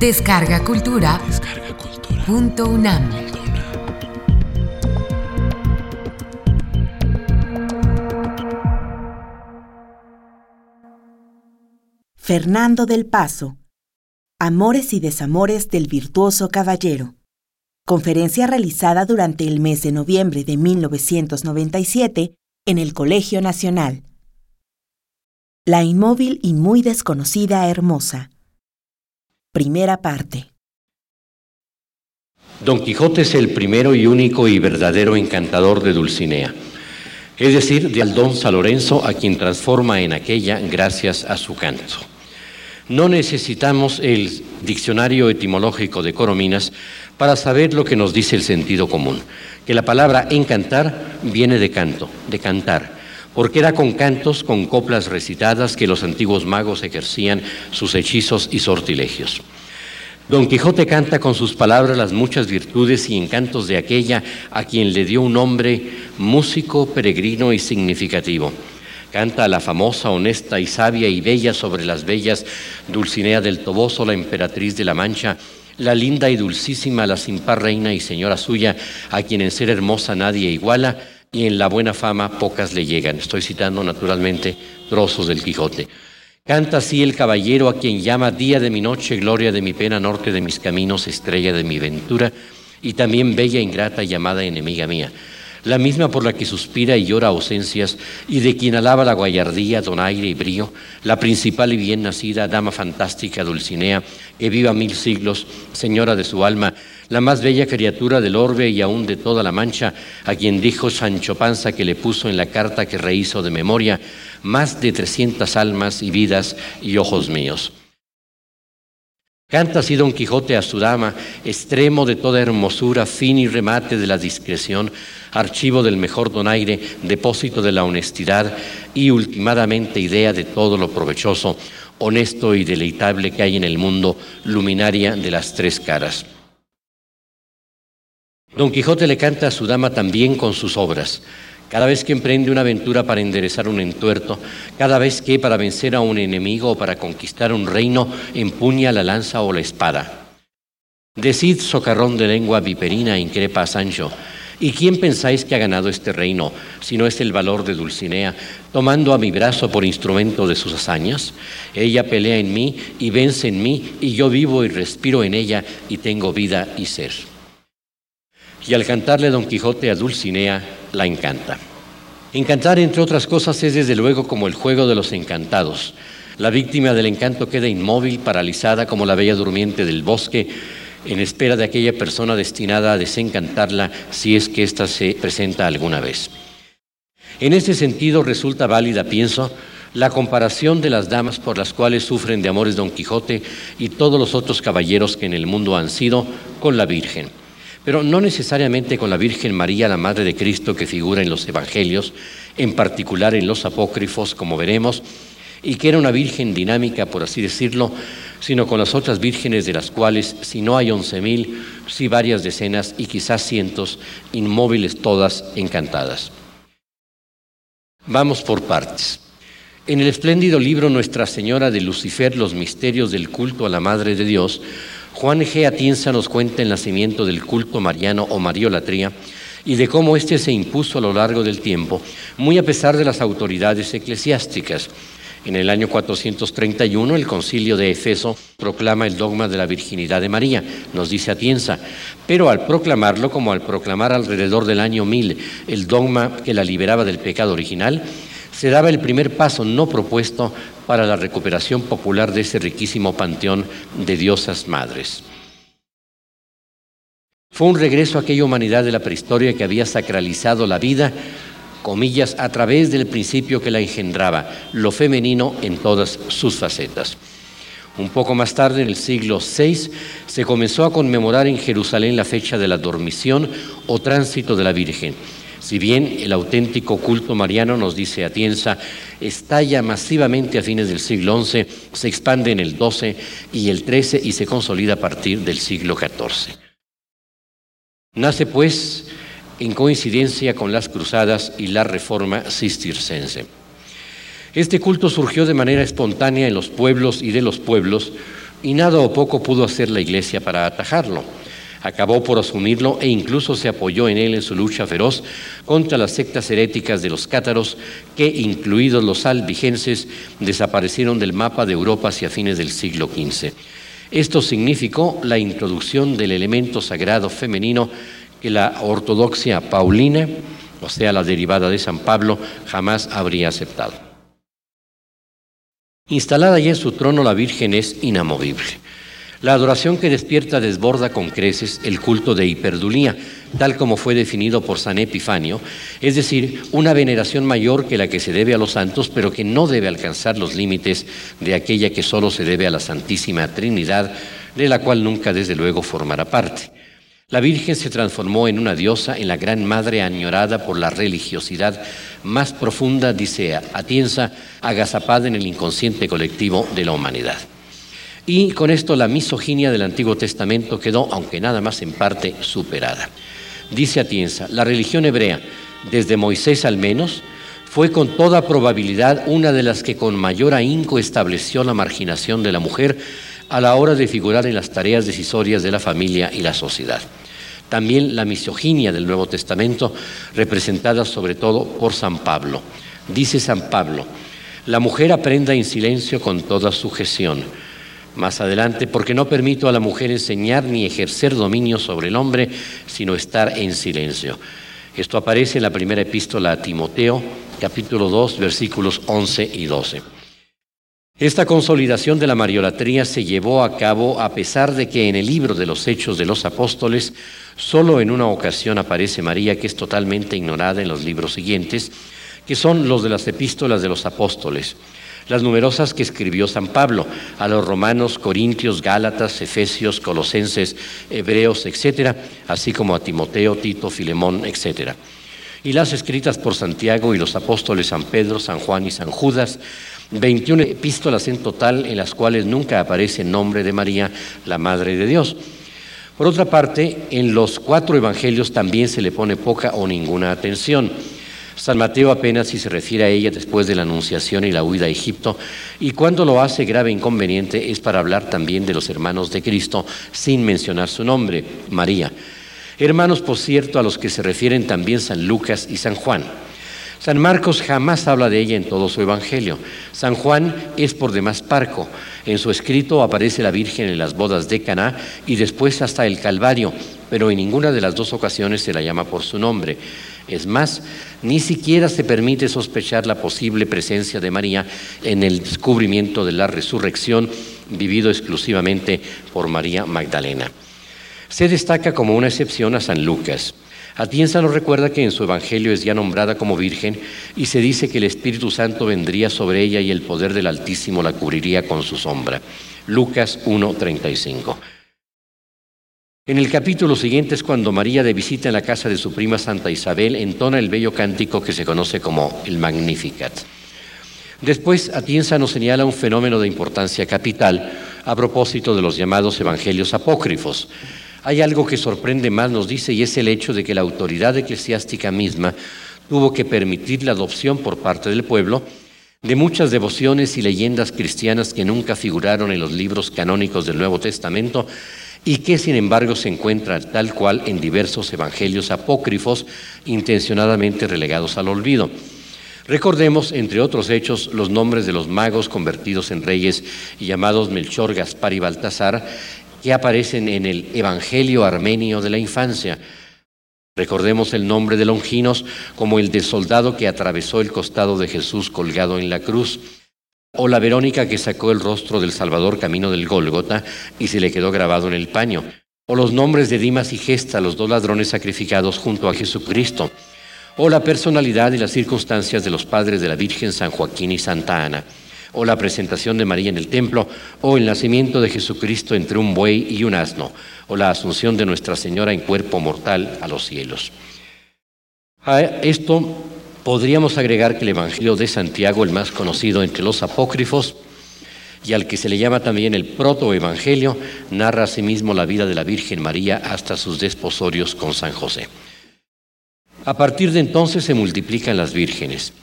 Descarga Cultura. Punto UNAM. Fernando del Paso. Amores y desamores del virtuoso caballero. Conferencia realizada durante el mes de noviembre de 1997 en el Colegio Nacional. La inmóvil y muy desconocida hermosa. Primera parte. Don Quijote es el primero y único y verdadero encantador de Dulcinea, es decir, de Aldonza Lorenzo, a quien transforma en aquella gracias a su canto. No necesitamos el diccionario etimológico de Corominas para saber lo que nos dice el sentido común, que la palabra encantar viene de canto, de cantar, porque era con cantos, con coplas recitadas que los antiguos magos ejercían sus hechizos y sortilegios. Don Quijote canta con sus palabras las muchas virtudes y encantos de aquella a quien le dio un nombre músico, peregrino y significativo. Canta a la famosa, honesta y sabia y bella sobre las bellas Dulcinea del Toboso, la emperatriz de la Mancha, la linda y dulcísima, la sin par reina y señora suya, a quien en ser hermosa nadie iguala, y en la buena fama pocas le llegan. Estoy citando naturalmente trozos del Quijote. Canta así el caballero a quien llama día de mi noche, gloria de mi pena, norte de mis caminos, estrella de mi ventura, y también bella, ingrata, llamada enemiga mía la misma por la que suspira y llora ausencias, y de quien alaba la guayardía, donaire y brío, la principal y bien nacida, dama fantástica Dulcinea, que viva mil siglos, señora de su alma, la más bella criatura del orbe y aún de toda la mancha, a quien dijo Sancho Panza que le puso en la carta que rehizo de memoria, más de trescientas almas y vidas y ojos míos. Canta así Don Quijote a su dama, extremo de toda hermosura, fin y remate de la discreción, archivo del mejor donaire, depósito de la honestidad y ultimadamente idea de todo lo provechoso, honesto y deleitable que hay en el mundo, luminaria de las tres caras. Don Quijote le canta a su dama también con sus obras, cada vez que emprende una aventura para enderezar un entuerto, cada vez que para vencer a un enemigo o para conquistar un reino empuña la lanza o la espada. Decid, socarrón de lengua viperina, increpa a Sancho, ¿y quién pensáis que ha ganado este reino, si no es el valor de Dulcinea, tomando a mi brazo por instrumento de sus hazañas? Ella pelea en mí y vence en mí, y yo vivo y respiro en ella y tengo vida y ser. Y al cantarle Don Quijote a Dulcinea, la encanta. Encantar, entre otras cosas, es desde luego como el juego de los encantados. La víctima del encanto queda inmóvil, paralizada como la bella durmiente del bosque, en espera de aquella persona destinada a desencantarla si es que ésta se presenta alguna vez. En este sentido resulta válida, pienso, la comparación de las damas por las cuales sufren de amores Don Quijote y todos los otros caballeros que en el mundo han sido con la Virgen pero no necesariamente con la Virgen María, la Madre de Cristo, que figura en los Evangelios, en particular en los apócrifos, como veremos, y que era una Virgen dinámica, por así decirlo, sino con las otras vírgenes de las cuales, si no hay once mil, sí varias decenas y quizás cientos, inmóviles todas, encantadas. Vamos por partes. En el espléndido libro Nuestra Señora de Lucifer, los misterios del culto a la Madre de Dios, Juan G. Atienza nos cuenta el nacimiento del culto mariano o mariolatría y de cómo éste se impuso a lo largo del tiempo, muy a pesar de las autoridades eclesiásticas. En el año 431 el concilio de Efeso proclama el dogma de la virginidad de María, nos dice Atienza, pero al proclamarlo como al proclamar alrededor del año 1000 el dogma que la liberaba del pecado original, se daba el primer paso no propuesto para la recuperación popular de ese riquísimo panteón de diosas madres. Fue un regreso a aquella humanidad de la prehistoria que había sacralizado la vida, comillas, a través del principio que la engendraba, lo femenino en todas sus facetas. Un poco más tarde, en el siglo VI, se comenzó a conmemorar en Jerusalén la fecha de la dormición o tránsito de la Virgen si bien el auténtico culto mariano, nos dice Atienza, estalla masivamente a fines del siglo XI, se expande en el XII y el XIII y se consolida a partir del siglo XIV. Nace pues en coincidencia con las cruzadas y la reforma cistercense. Este culto surgió de manera espontánea en los pueblos y de los pueblos y nada o poco pudo hacer la Iglesia para atajarlo. Acabó por asumirlo e incluso se apoyó en él en su lucha feroz contra las sectas heréticas de los cátaros que, incluidos los albigenses, desaparecieron del mapa de Europa hacia fines del siglo XV. Esto significó la introducción del elemento sagrado femenino que la ortodoxia paulina, o sea, la derivada de San Pablo, jamás habría aceptado. Instalada ya en su trono, la Virgen es inamovible. La adoración que despierta desborda con creces el culto de hiperdulía, tal como fue definido por San Epifanio, es decir, una veneración mayor que la que se debe a los santos, pero que no debe alcanzar los límites de aquella que solo se debe a la Santísima Trinidad, de la cual nunca desde luego formará parte. La Virgen se transformó en una diosa, en la gran madre añorada por la religiosidad más profunda, dice Atienza, agazapada en el inconsciente colectivo de la humanidad. Y con esto la misoginia del Antiguo Testamento quedó, aunque nada más en parte, superada. Dice Atienza, la religión hebrea, desde Moisés al menos, fue con toda probabilidad una de las que con mayor ahínco estableció la marginación de la mujer a la hora de figurar en las tareas decisorias de la familia y la sociedad. También la misoginia del Nuevo Testamento, representada sobre todo por San Pablo. Dice San Pablo, la mujer aprenda en silencio con toda sujeción más adelante, porque no permito a la mujer enseñar ni ejercer dominio sobre el hombre, sino estar en silencio. Esto aparece en la primera epístola a Timoteo, capítulo 2, versículos 11 y 12. Esta consolidación de la mariolatría se llevó a cabo a pesar de que en el libro de los Hechos de los Apóstoles solo en una ocasión aparece María, que es totalmente ignorada en los libros siguientes, que son los de las epístolas de los apóstoles las numerosas que escribió San Pablo a los romanos, corintios, gálatas, efesios, colosenses, hebreos, etcétera, así como a Timoteo, Tito, Filemón, etcétera. Y las escritas por Santiago y los apóstoles San Pedro, San Juan y San Judas, 21 epístolas en total en las cuales nunca aparece el nombre de María, la Madre de Dios. Por otra parte, en los cuatro evangelios también se le pone poca o ninguna atención. San Mateo apenas si se refiere a ella después de la anunciación y la huida a Egipto, y cuando lo hace grave inconveniente es para hablar también de los hermanos de Cristo sin mencionar su nombre, María. Hermanos, por cierto, a los que se refieren también San Lucas y San Juan. San Marcos jamás habla de ella en todo su evangelio. San Juan es por demás parco. En su escrito aparece la Virgen en las bodas de Caná y después hasta el Calvario, pero en ninguna de las dos ocasiones se la llama por su nombre. Es más, ni siquiera se permite sospechar la posible presencia de María en el descubrimiento de la resurrección vivido exclusivamente por María Magdalena. Se destaca como una excepción a San Lucas. Atienza nos recuerda que en su Evangelio es ya nombrada como Virgen y se dice que el Espíritu Santo vendría sobre ella y el poder del Altísimo la cubriría con su sombra. Lucas 1.35. En el capítulo siguiente es cuando María de visita en la casa de su prima Santa Isabel entona el bello cántico que se conoce como el Magnificat. Después Atienza nos señala un fenómeno de importancia capital a propósito de los llamados evangelios apócrifos. Hay algo que sorprende más, nos dice, y es el hecho de que la autoridad eclesiástica misma tuvo que permitir la adopción por parte del pueblo de muchas devociones y leyendas cristianas que nunca figuraron en los libros canónicos del Nuevo Testamento y que sin embargo se encuentra tal cual en diversos evangelios apócrifos intencionadamente relegados al olvido. Recordemos, entre otros hechos, los nombres de los magos convertidos en reyes y llamados Melchor, Gaspar y Baltasar, que aparecen en el Evangelio armenio de la infancia. Recordemos el nombre de Longinos como el del soldado que atravesó el costado de Jesús colgado en la cruz o la Verónica que sacó el rostro del Salvador camino del Gólgota y se le quedó grabado en el paño, o los nombres de Dimas y Gesta, los dos ladrones sacrificados junto a Jesucristo, o la personalidad y las circunstancias de los padres de la Virgen San Joaquín y Santa Ana, o la presentación de María en el templo, o el nacimiento de Jesucristo entre un buey y un asno, o la asunción de Nuestra Señora en cuerpo mortal a los cielos. A esto Podríamos agregar que el Evangelio de Santiago, el más conocido entre los apócrifos, y al que se le llama también el protoevangelio, narra asimismo la vida de la Virgen María hasta sus desposorios con San José. A partir de entonces se multiplican las vírgenes.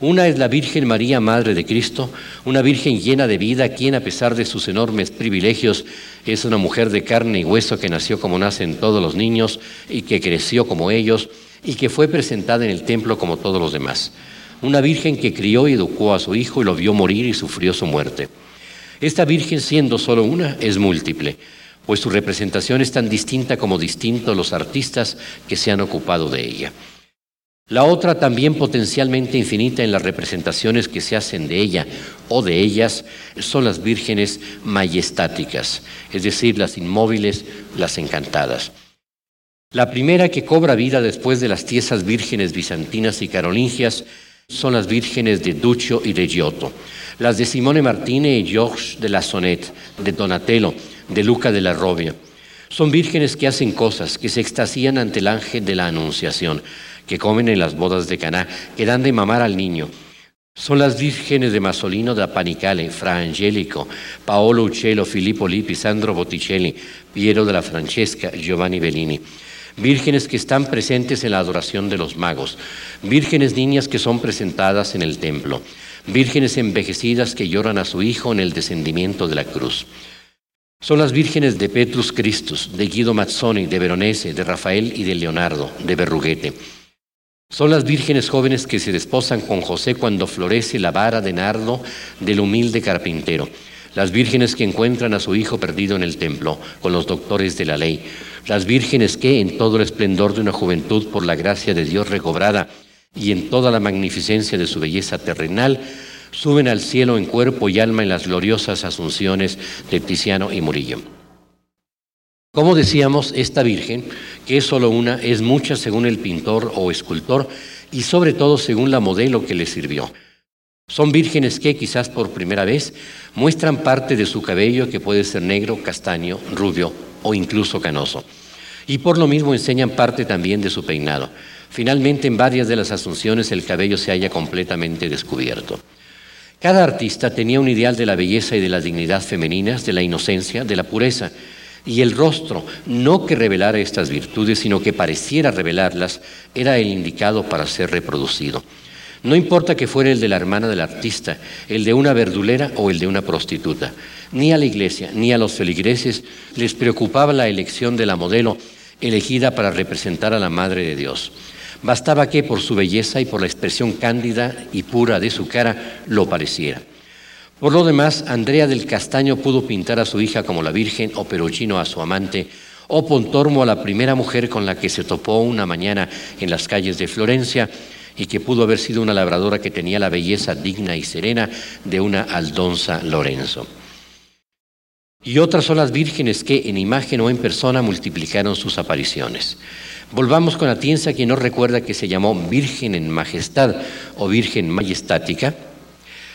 Una es la Virgen María, Madre de Cristo, una Virgen llena de vida, quien a pesar de sus enormes privilegios es una mujer de carne y hueso que nació como nacen todos los niños y que creció como ellos y que fue presentada en el templo como todos los demás. Una Virgen que crió y educó a su hijo y lo vio morir y sufrió su muerte. Esta Virgen, siendo solo una, es múltiple, pues su representación es tan distinta como distintos los artistas que se han ocupado de ella. La otra, también potencialmente infinita en las representaciones que se hacen de ella o de ellas, son las vírgenes majestáticas, es decir, las inmóviles, las encantadas. La primera que cobra vida después de las tiesas vírgenes bizantinas y carolingias son las vírgenes de Duccio y de Giotto, las de Simone Martine y Georges de la Sonnet, de Donatello, de Luca de la Robia. Son vírgenes que hacen cosas, que se extasían ante el ángel de la Anunciación, que comen en las bodas de Caná, que dan de mamar al niño. Son las vírgenes de Masolino da Panicale, Fra Angelico, Paolo Uccello, Filippo Lippi, Sandro Botticelli, Piero de la Francesca, Giovanni Bellini. Vírgenes que están presentes en la adoración de los magos, vírgenes niñas que son presentadas en el templo, vírgenes envejecidas que lloran a su hijo en el descendimiento de la cruz. Son las vírgenes de Petrus Christus, de Guido Mazzoni, de Veronese, de Rafael y de Leonardo, de Berruguete. Son las vírgenes jóvenes que se desposan con José cuando florece la vara de nardo del humilde carpintero. Las vírgenes que encuentran a su hijo perdido en el templo con los doctores de la ley. Las vírgenes que, en todo el esplendor de una juventud por la gracia de Dios recobrada y en toda la magnificencia de su belleza terrenal, suben al cielo en cuerpo y alma en las gloriosas asunciones de Tiziano y Murillo. Como decíamos, esta Virgen, que es solo una, es mucha según el pintor o escultor y sobre todo según la modelo que le sirvió. Son vírgenes que quizás por primera vez muestran parte de su cabello que puede ser negro, castaño, rubio o incluso canoso. Y por lo mismo enseñan parte también de su peinado. Finalmente en varias de las asunciones el cabello se halla completamente descubierto. Cada artista tenía un ideal de la belleza y de la dignidad femeninas, de la inocencia, de la pureza, y el rostro, no que revelara estas virtudes, sino que pareciera revelarlas, era el indicado para ser reproducido. No importa que fuera el de la hermana del artista, el de una verdulera o el de una prostituta. Ni a la iglesia ni a los feligreses les preocupaba la elección de la modelo elegida para representar a la Madre de Dios. Bastaba que por su belleza y por la expresión cándida y pura de su cara lo pareciera. Por lo demás, Andrea del Castaño pudo pintar a su hija como la Virgen o Perugino a su amante, o Pontormo a la primera mujer con la que se topó una mañana en las calles de Florencia y que pudo haber sido una labradora que tenía la belleza digna y serena de una Aldonza Lorenzo. Y otras son las vírgenes que en imagen o en persona multiplicaron sus apariciones. Volvamos con Atienza, quien nos recuerda que se llamó Virgen en Majestad o Virgen Majestática,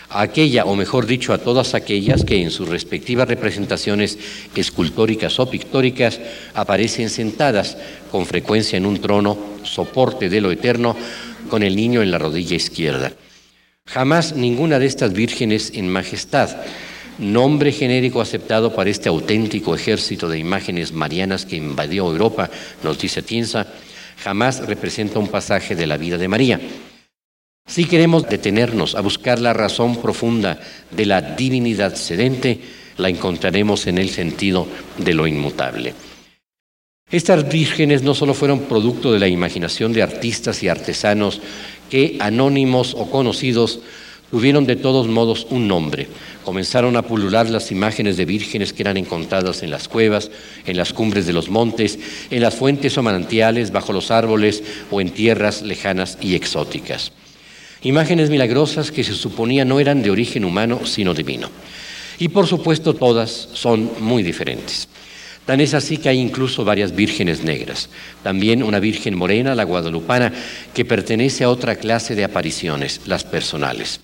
a aquella, o mejor dicho, a todas aquellas que en sus respectivas representaciones escultóricas o pictóricas aparecen sentadas con frecuencia en un trono, soporte de lo eterno, con el niño en la rodilla izquierda. Jamás ninguna de estas vírgenes en majestad, nombre genérico aceptado para este auténtico ejército de imágenes marianas que invadió Europa, nos dice Tienza, jamás representa un pasaje de la vida de María. Si queremos detenernos a buscar la razón profunda de la divinidad sedente, la encontraremos en el sentido de lo inmutable. Estas vírgenes no solo fueron producto de la imaginación de artistas y artesanos que, anónimos o conocidos, tuvieron de todos modos un nombre. Comenzaron a pulular las imágenes de vírgenes que eran encontradas en las cuevas, en las cumbres de los montes, en las fuentes o manantiales, bajo los árboles o en tierras lejanas y exóticas. Imágenes milagrosas que se suponía no eran de origen humano, sino divino. Y por supuesto todas son muy diferentes. Tan es así que hay incluso varias vírgenes negras. También una virgen morena, la guadalupana, que pertenece a otra clase de apariciones, las personales.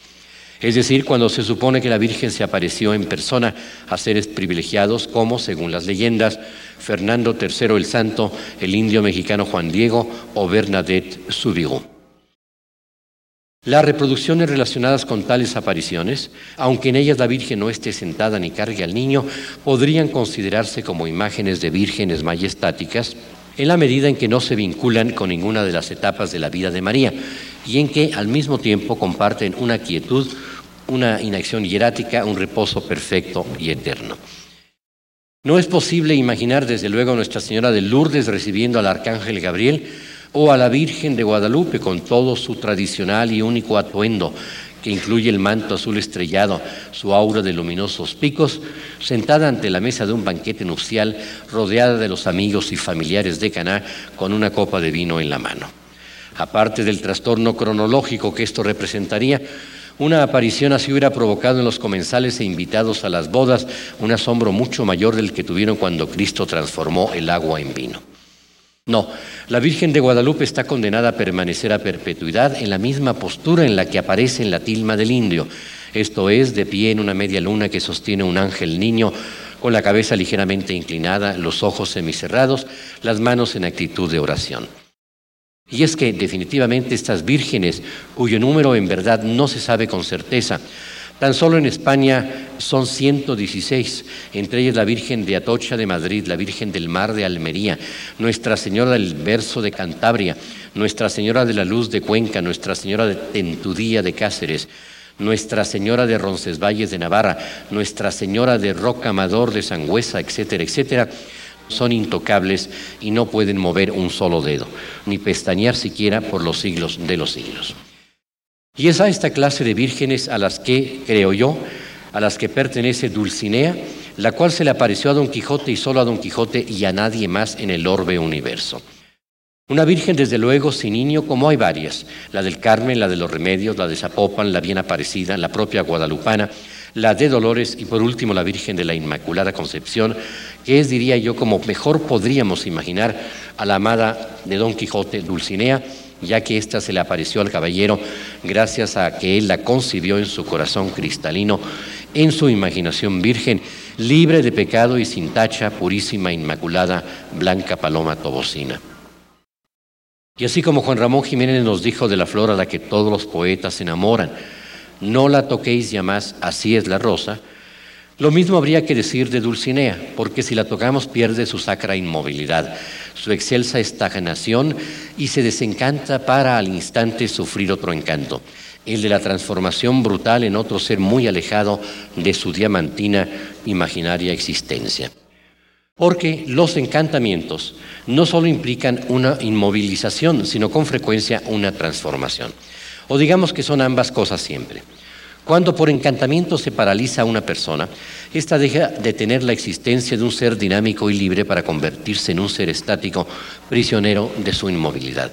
Es decir, cuando se supone que la Virgen se apareció en persona a seres privilegiados como, según las leyendas, Fernando III el Santo, el indio mexicano Juan Diego o Bernadette Soubirous. Las reproducciones relacionadas con tales apariciones, aunque en ellas la Virgen no esté sentada ni cargue al niño, podrían considerarse como imágenes de vírgenes majestáticas en la medida en que no se vinculan con ninguna de las etapas de la vida de María, y en que al mismo tiempo comparten una quietud, una inacción hierática, un reposo perfecto y eterno. No es posible imaginar desde luego a Nuestra Señora de Lourdes recibiendo al Arcángel Gabriel o a la Virgen de Guadalupe con todo su tradicional y único atuendo que incluye el manto azul estrellado, su aura de luminosos picos, sentada ante la mesa de un banquete nupcial, rodeada de los amigos y familiares de Caná, con una copa de vino en la mano. Aparte del trastorno cronológico que esto representaría, una aparición así hubiera provocado en los comensales e invitados a las bodas un asombro mucho mayor del que tuvieron cuando Cristo transformó el agua en vino. No, la Virgen de Guadalupe está condenada a permanecer a perpetuidad en la misma postura en la que aparece en la tilma del indio, esto es, de pie en una media luna que sostiene un ángel niño con la cabeza ligeramente inclinada, los ojos semicerrados, las manos en actitud de oración. Y es que definitivamente estas vírgenes, cuyo número en verdad no se sabe con certeza, tan solo en España son 116, entre ellas la Virgen de Atocha de Madrid, la Virgen del Mar de Almería, Nuestra Señora del Verso de Cantabria, Nuestra Señora de la Luz de Cuenca, Nuestra Señora de Tentudía de Cáceres, Nuestra Señora de Roncesvalles de Navarra, Nuestra Señora de Roca Amador de Sangüesa, etcétera, etcétera son intocables y no pueden mover un solo dedo, ni pestañear siquiera por los siglos de los siglos. Y es a esta clase de vírgenes a las que, creo yo, a las que pertenece Dulcinea, la cual se le apareció a Don Quijote y solo a Don Quijote y a nadie más en el orbe universo. Una virgen, desde luego, sin niño, como hay varias, la del Carmen, la de los Remedios, la de Zapopan, la bien aparecida, la propia guadalupana, la de Dolores y por último la Virgen de la Inmaculada Concepción, que es, diría yo, como mejor podríamos imaginar a la amada de Don Quijote, Dulcinea, ya que ésta se le apareció al caballero gracias a que él la concibió en su corazón cristalino, en su imaginación virgen, libre de pecado y sin tacha, purísima, inmaculada, blanca paloma tobocina. Y así como Juan Ramón Jiménez nos dijo de la flor a la que todos los poetas se enamoran, no la toquéis ya más, así es la rosa. Lo mismo habría que decir de Dulcinea, porque si la tocamos pierde su sacra inmovilidad, su excelsa estagnación y se desencanta para al instante sufrir otro encanto, el de la transformación brutal en otro ser muy alejado de su diamantina imaginaria existencia. Porque los encantamientos no solo implican una inmovilización, sino con frecuencia una transformación. O digamos que son ambas cosas siempre. Cuando por encantamiento se paraliza a una persona, ésta deja de tener la existencia de un ser dinámico y libre para convertirse en un ser estático, prisionero de su inmovilidad.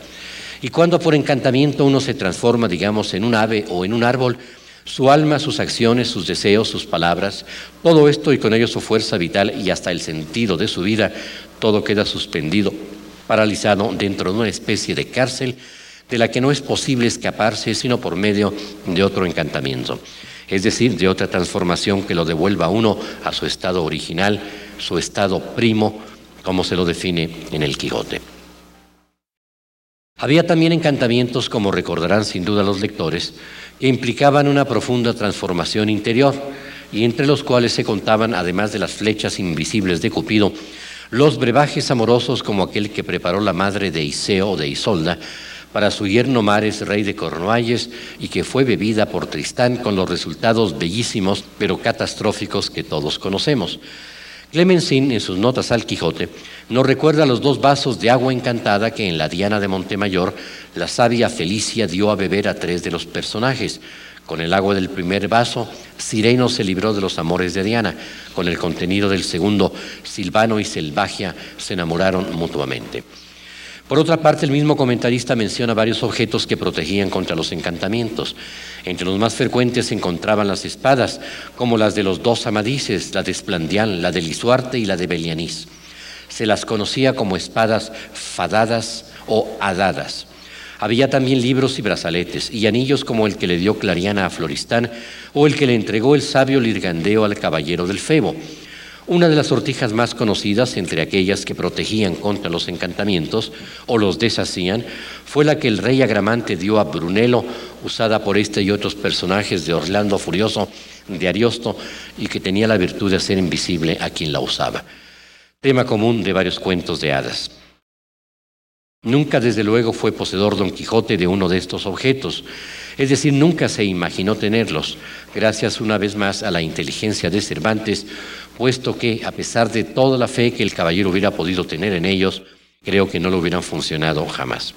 Y cuando por encantamiento uno se transforma, digamos, en un ave o en un árbol, su alma, sus acciones, sus deseos, sus palabras, todo esto y con ello su fuerza vital y hasta el sentido de su vida, todo queda suspendido, paralizado dentro de una especie de cárcel de la que no es posible escaparse sino por medio de otro encantamiento, es decir, de otra transformación que lo devuelva uno a su estado original, su estado primo, como se lo define en el Quijote. Había también encantamientos, como recordarán sin duda los lectores, que implicaban una profunda transformación interior y entre los cuales se contaban, además de las flechas invisibles de Cupido, los brebajes amorosos como aquel que preparó la madre de Iseo o de Isolda, para su yerno Mares, rey de Cornualles, y que fue bebida por Tristán con los resultados bellísimos pero catastróficos que todos conocemos. Clemencín, en sus notas al Quijote, nos recuerda los dos vasos de agua encantada que en la Diana de Montemayor la sabia Felicia dio a beber a tres de los personajes. Con el agua del primer vaso, Sireno se libró de los amores de Diana. Con el contenido del segundo, Silvano y Selvagia se enamoraron mutuamente. Por otra parte, el mismo comentarista menciona varios objetos que protegían contra los encantamientos. Entre los más frecuentes se encontraban las espadas, como las de los dos amadices, la de Esplandián, la de Lisuarte y la de Belianís. Se las conocía como espadas fadadas o hadadas. Había también libros y brazaletes y anillos como el que le dio Clariana a Floristán o el que le entregó el sabio Lirgandeo al caballero del Febo. Una de las sortijas más conocidas entre aquellas que protegían contra los encantamientos o los deshacían fue la que el rey Agramante dio a Brunelo, usada por este y otros personajes de Orlando Furioso, de Ariosto, y que tenía la virtud de hacer invisible a quien la usaba. Tema común de varios cuentos de hadas. Nunca, desde luego, fue poseedor Don Quijote de uno de estos objetos, es decir, nunca se imaginó tenerlos, gracias una vez más a la inteligencia de Cervantes, puesto que, a pesar de toda la fe que el caballero hubiera podido tener en ellos, creo que no lo hubieran funcionado jamás.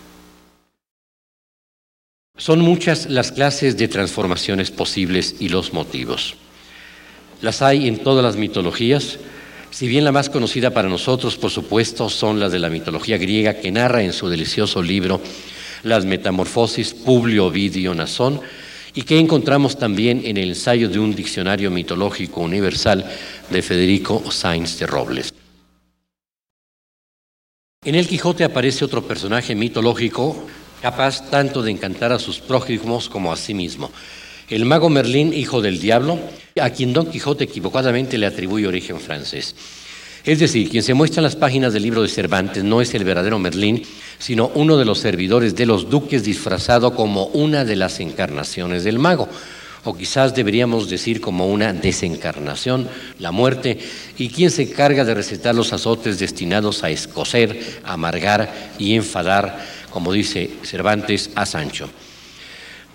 Son muchas las clases de transformaciones posibles y los motivos. Las hay en todas las mitologías, si bien la más conocida para nosotros, por supuesto, son las de la mitología griega que narra en su delicioso libro Las Metamorfosis Publio Ovidio Nasón y que encontramos también en el ensayo de un diccionario mitológico universal de Federico Sainz de Robles. En el Quijote aparece otro personaje mitológico capaz tanto de encantar a sus prójimos como a sí mismo. El mago Merlín, hijo del diablo, a quien Don Quijote equivocadamente le atribuye origen francés. Es decir, quien se muestra en las páginas del libro de Cervantes no es el verdadero Merlín, sino uno de los servidores de los duques disfrazado como una de las encarnaciones del mago, o quizás deberíamos decir como una desencarnación, la muerte, y quien se encarga de recetar los azotes destinados a escocer, amargar y enfadar, como dice Cervantes, a Sancho.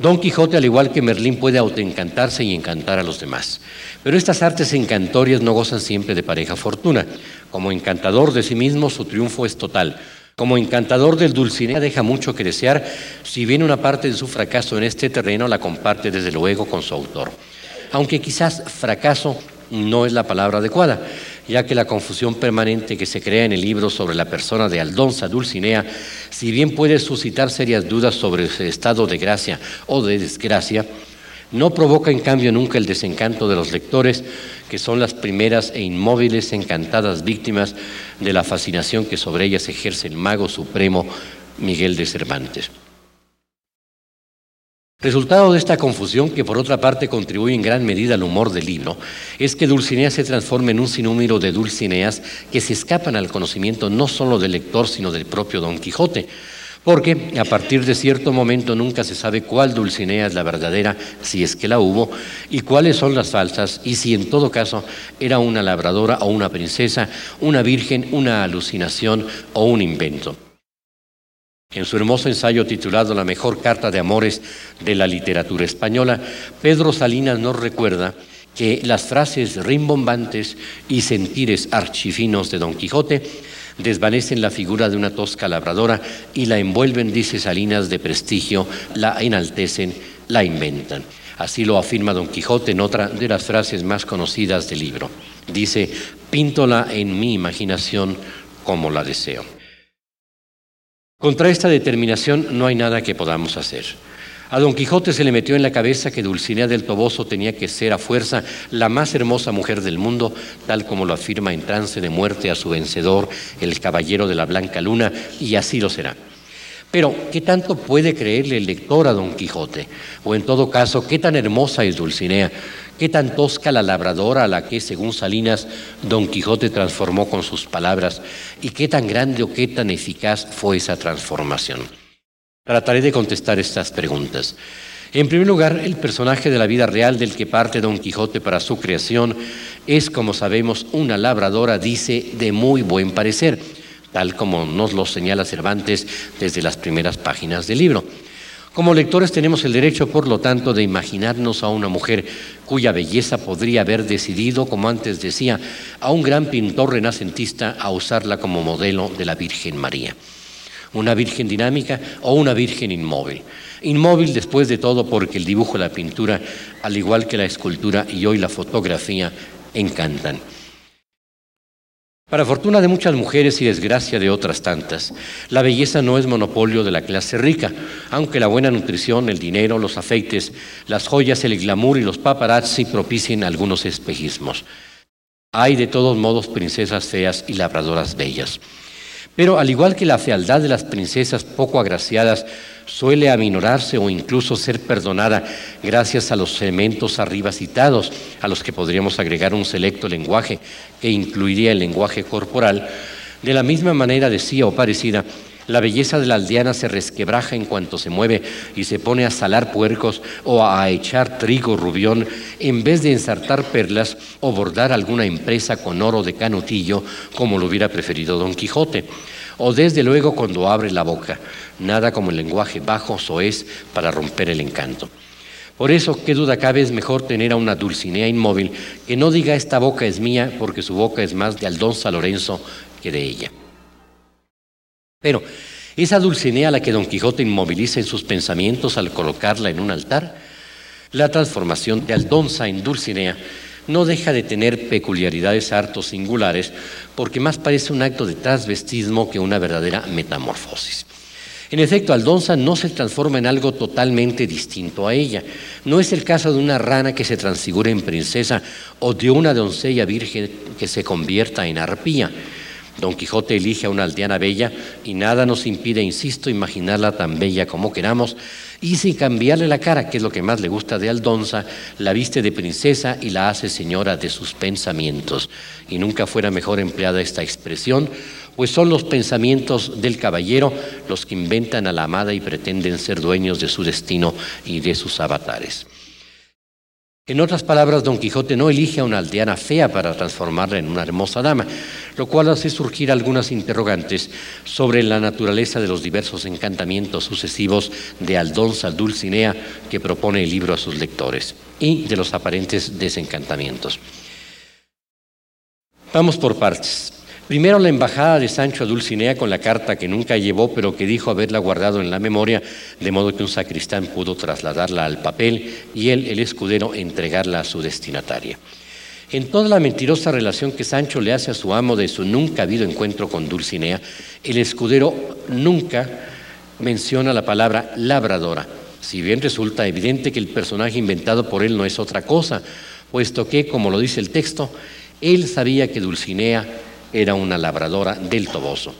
Don Quijote, al igual que Merlín, puede autoencantarse y encantar a los demás. Pero estas artes encantorias no gozan siempre de pareja fortuna. Como encantador de sí mismo, su triunfo es total. Como encantador del Dulcinea deja mucho que desear, si bien una parte de su fracaso en este terreno la comparte desde luego con su autor. Aunque quizás fracaso no es la palabra adecuada ya que la confusión permanente que se crea en el libro sobre la persona de Aldonza Dulcinea, si bien puede suscitar serias dudas sobre su estado de gracia o de desgracia, no provoca en cambio nunca el desencanto de los lectores, que son las primeras e inmóviles encantadas víctimas de la fascinación que sobre ellas ejerce el mago supremo Miguel de Cervantes. Resultado de esta confusión, que por otra parte contribuye en gran medida al humor del libro, es que Dulcinea se transforma en un sinnúmero de Dulcineas que se escapan al conocimiento no solo del lector, sino del propio Don Quijote. Porque a partir de cierto momento nunca se sabe cuál Dulcinea es la verdadera, si es que la hubo, y cuáles son las falsas, y si en todo caso era una labradora o una princesa, una virgen, una alucinación o un invento. En su hermoso ensayo titulado La mejor carta de amores de la literatura española, Pedro Salinas nos recuerda que las frases rimbombantes y sentires archifinos de Don Quijote desvanecen la figura de una tosca labradora y la envuelven, dice Salinas, de prestigio, la enaltecen, la inventan. Así lo afirma Don Quijote en otra de las frases más conocidas del libro. Dice, píntola en mi imaginación como la deseo. Contra esta determinación no hay nada que podamos hacer. A don Quijote se le metió en la cabeza que Dulcinea del Toboso tenía que ser a fuerza la más hermosa mujer del mundo, tal como lo afirma en trance de muerte a su vencedor, el caballero de la Blanca Luna, y así lo será. Pero, ¿qué tanto puede creerle el lector a don Quijote? O en todo caso, ¿qué tan hermosa es Dulcinea? ¿Qué tan tosca la labradora a la que, según Salinas, don Quijote transformó con sus palabras? ¿Y qué tan grande o qué tan eficaz fue esa transformación? Trataré de contestar estas preguntas. En primer lugar, el personaje de la vida real del que parte Don Quijote para su creación es, como sabemos, una labradora, dice, de muy buen parecer, tal como nos lo señala Cervantes desde las primeras páginas del libro. Como lectores tenemos el derecho, por lo tanto, de imaginarnos a una mujer cuya belleza podría haber decidido, como antes decía, a un gran pintor renacentista a usarla como modelo de la Virgen María. Una Virgen dinámica o una Virgen inmóvil. Inmóvil después de todo porque el dibujo, la pintura, al igual que la escultura y hoy la fotografía, encantan. Para fortuna de muchas mujeres y desgracia de otras tantas, la belleza no es monopolio de la clase rica, aunque la buena nutrición, el dinero, los afeites, las joyas, el glamour y los paparazzi propicien algunos espejismos. Hay de todos modos princesas feas y labradoras bellas. Pero al igual que la fealdad de las princesas poco agraciadas suele aminorarse o incluso ser perdonada gracias a los elementos arriba citados, a los que podríamos agregar un selecto lenguaje que incluiría el lenguaje corporal, de la misma manera decía o parecida, la belleza de la aldeana se resquebraja en cuanto se mueve y se pone a salar puercos o a echar trigo rubión en vez de ensartar perlas o bordar alguna empresa con oro de canutillo como lo hubiera preferido Don Quijote o desde luego cuando abre la boca. Nada como el lenguaje bajo soez para romper el encanto. Por eso, qué duda cabe, es mejor tener a una Dulcinea inmóvil que no diga esta boca es mía porque su boca es más de Aldonza Lorenzo que de ella. Pero esa Dulcinea a la que Don Quijote inmoviliza en sus pensamientos al colocarla en un altar, la transformación de Aldonza en Dulcinea no deja de tener peculiaridades hartos singulares porque más parece un acto de transvestismo que una verdadera metamorfosis. En efecto, Aldonza no se transforma en algo totalmente distinto a ella. No es el caso de una rana que se transfigure en princesa o de una doncella virgen que se convierta en arpía. Don Quijote elige a una aldeana bella y nada nos impide, insisto, imaginarla tan bella como queramos y sin cambiarle la cara, que es lo que más le gusta de Aldonza, la viste de princesa y la hace señora de sus pensamientos. Y nunca fuera mejor empleada esta expresión pues son los pensamientos del caballero los que inventan a la amada y pretenden ser dueños de su destino y de sus avatares. En otras palabras, Don Quijote no elige a una aldeana fea para transformarla en una hermosa dama, lo cual hace surgir algunas interrogantes sobre la naturaleza de los diversos encantamientos sucesivos de Aldonza Dulcinea que propone el libro a sus lectores y de los aparentes desencantamientos. Vamos por partes. Primero la embajada de Sancho a Dulcinea con la carta que nunca llevó, pero que dijo haberla guardado en la memoria, de modo que un sacristán pudo trasladarla al papel y él, el escudero, entregarla a su destinataria. En toda la mentirosa relación que Sancho le hace a su amo de su nunca habido encuentro con Dulcinea, el escudero nunca menciona la palabra labradora, si bien resulta evidente que el personaje inventado por él no es otra cosa, puesto que, como lo dice el texto, él sabía que Dulcinea era una labradora del Toboso.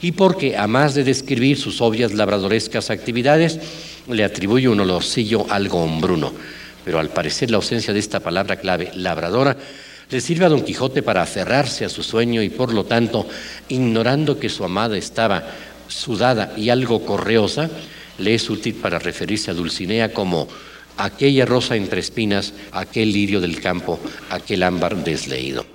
Y porque, a más de describir sus obvias labradorescas actividades, le atribuye un olorcillo algo hombruno. Pero al parecer la ausencia de esta palabra clave, labradora, le sirve a Don Quijote para aferrarse a su sueño y por lo tanto, ignorando que su amada estaba sudada y algo correosa, le es útil para referirse a Dulcinea como aquella rosa entre espinas, aquel lirio del campo, aquel ámbar desleído.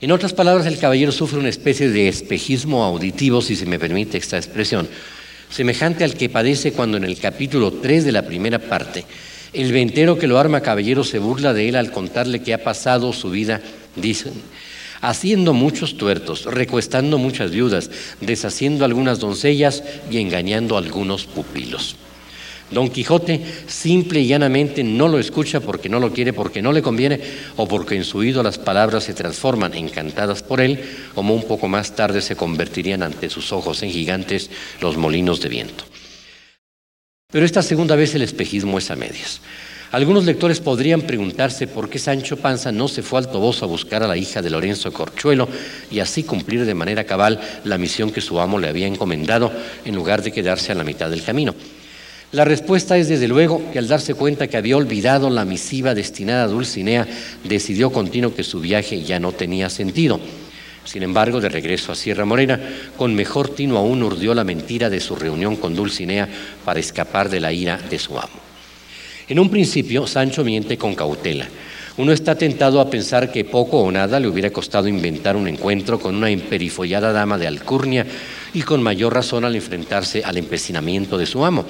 En otras palabras, el caballero sufre una especie de espejismo auditivo, si se me permite esta expresión, semejante al que padece cuando en el capítulo 3 de la primera parte, el ventero que lo arma caballero se burla de él al contarle que ha pasado su vida, dicen, haciendo muchos tuertos, recuestando muchas viudas, deshaciendo algunas doncellas y engañando a algunos pupilos. Don Quijote simple y llanamente no lo escucha porque no lo quiere, porque no le conviene o porque en su oído las palabras se transforman encantadas por él, como un poco más tarde se convertirían ante sus ojos en gigantes los molinos de viento. Pero esta segunda vez el espejismo es a medias. Algunos lectores podrían preguntarse por qué Sancho Panza no se fue al Toboso a buscar a la hija de Lorenzo Corchuelo y así cumplir de manera cabal la misión que su amo le había encomendado en lugar de quedarse a la mitad del camino. La respuesta es desde luego que al darse cuenta que había olvidado la misiva destinada a Dulcinea, decidió continuo que su viaje ya no tenía sentido. Sin embargo, de regreso a Sierra Morena, con mejor tino aún urdió la mentira de su reunión con Dulcinea para escapar de la ira de su amo. En un principio, Sancho miente con cautela. Uno está tentado a pensar que poco o nada le hubiera costado inventar un encuentro con una emperifollada dama de Alcurnia y con mayor razón al enfrentarse al empecinamiento de su amo.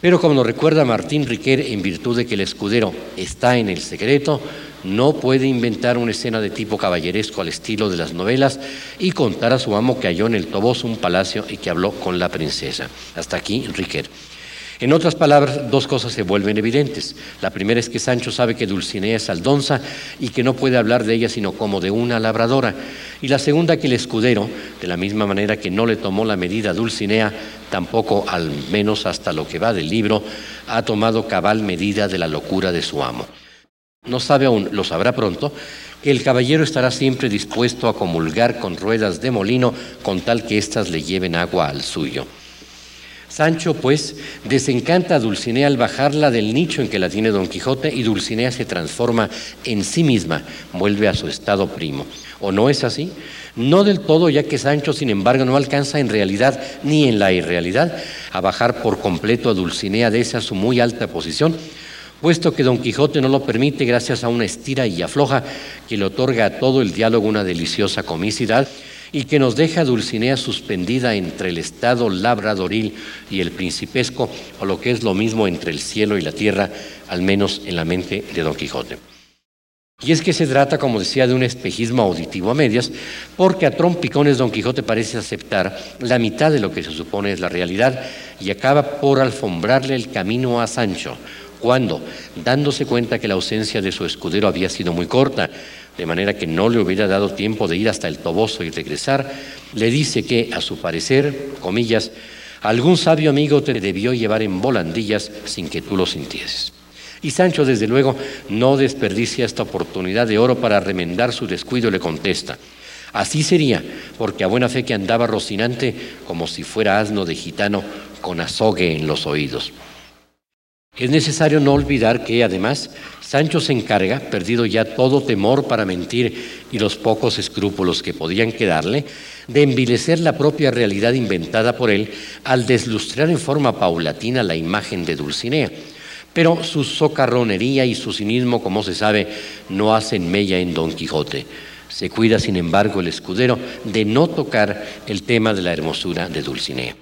Pero como nos recuerda Martín Riquer, en virtud de que el escudero está en el secreto, no puede inventar una escena de tipo caballeresco al estilo de las novelas y contar a su amo que halló en el Toboso un palacio y que habló con la princesa. Hasta aquí Riquer. En otras palabras, dos cosas se vuelven evidentes. La primera es que Sancho sabe que Dulcinea es aldonza y que no puede hablar de ella sino como de una labradora. Y la segunda que el escudero, de la misma manera que no le tomó la medida a Dulcinea, tampoco, al menos hasta lo que va del libro, ha tomado cabal medida de la locura de su amo. No sabe aún, lo sabrá pronto, que el caballero estará siempre dispuesto a comulgar con ruedas de molino con tal que éstas le lleven agua al suyo. Sancho, pues, desencanta a Dulcinea al bajarla del nicho en que la tiene Don Quijote y Dulcinea se transforma en sí misma, vuelve a su estado primo. ¿O no es así? No del todo, ya que Sancho, sin embargo, no alcanza en realidad ni en la irrealidad a bajar por completo a Dulcinea de esa su muy alta posición, puesto que Don Quijote no lo permite gracias a una estira y afloja que le otorga a todo el diálogo una deliciosa comicidad y que nos deja Dulcinea suspendida entre el estado labradoril y el principesco, o lo que es lo mismo entre el cielo y la tierra, al menos en la mente de Don Quijote. Y es que se trata, como decía, de un espejismo auditivo a medias, porque a trompicones Don Quijote parece aceptar la mitad de lo que se supone es la realidad y acaba por alfombrarle el camino a Sancho, cuando, dándose cuenta que la ausencia de su escudero había sido muy corta, de manera que no le hubiera dado tiempo de ir hasta el Toboso y regresar, le dice que, a su parecer, comillas, algún sabio amigo te debió llevar en volandillas sin que tú lo sintieses. Y Sancho, desde luego, no desperdicia esta oportunidad de oro para remendar su descuido le contesta. Así sería, porque a buena fe que andaba Rocinante como si fuera asno de gitano con azogue en los oídos. Es necesario no olvidar que, además, Sancho se encarga, perdido ya todo temor para mentir y los pocos escrúpulos que podían quedarle, de envilecer la propia realidad inventada por él al deslustrar en forma paulatina la imagen de Dulcinea pero su socarronería y su cinismo, como se sabe, no hacen mella en Don Quijote. Se cuida, sin embargo, el escudero de no tocar el tema de la hermosura de Dulcinea.